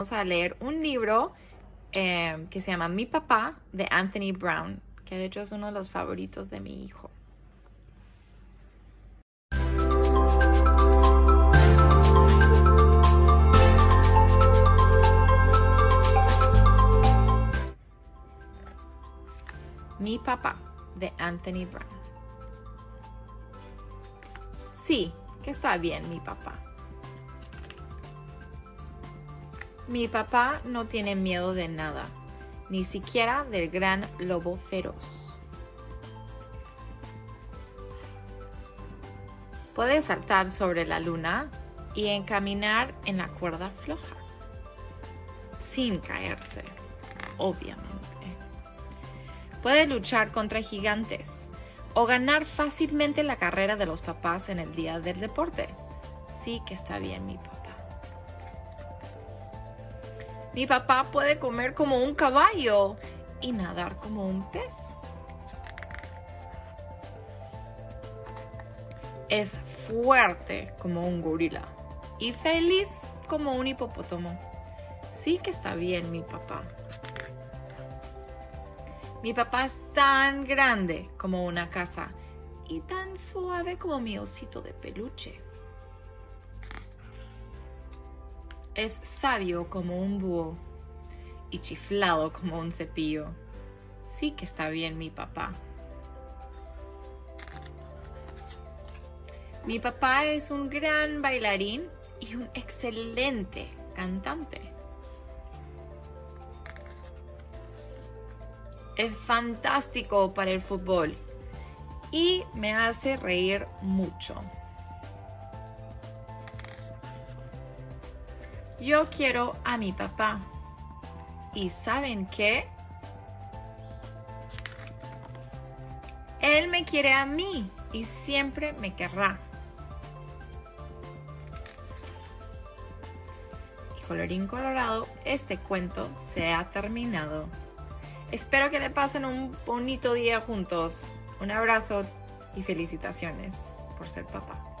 vamos a leer un libro eh, que se llama Mi papá de Anthony Brown, que de hecho es uno de los favoritos de mi hijo. Mi papá de Anthony Brown. Sí, que está bien mi papá. Mi papá no tiene miedo de nada, ni siquiera del gran lobo feroz. Puede saltar sobre la luna y encaminar en la cuerda floja, sin caerse, obviamente. Puede luchar contra gigantes o ganar fácilmente la carrera de los papás en el día del deporte. Sí que está bien mi papá. Mi papá puede comer como un caballo y nadar como un pez. Es fuerte como un gorila y feliz como un hipopótamo. Sí que está bien mi papá. Mi papá es tan grande como una casa y tan suave como mi osito de peluche. Es sabio como un búho y chiflado como un cepillo. Sí que está bien mi papá. Mi papá es un gran bailarín y un excelente cantante. Es fantástico para el fútbol y me hace reír mucho. Yo quiero a mi papá. ¿Y saben qué? Él me quiere a mí y siempre me querrá. Colorín colorado, este cuento se ha terminado. Espero que le pasen un bonito día juntos. Un abrazo y felicitaciones por ser papá.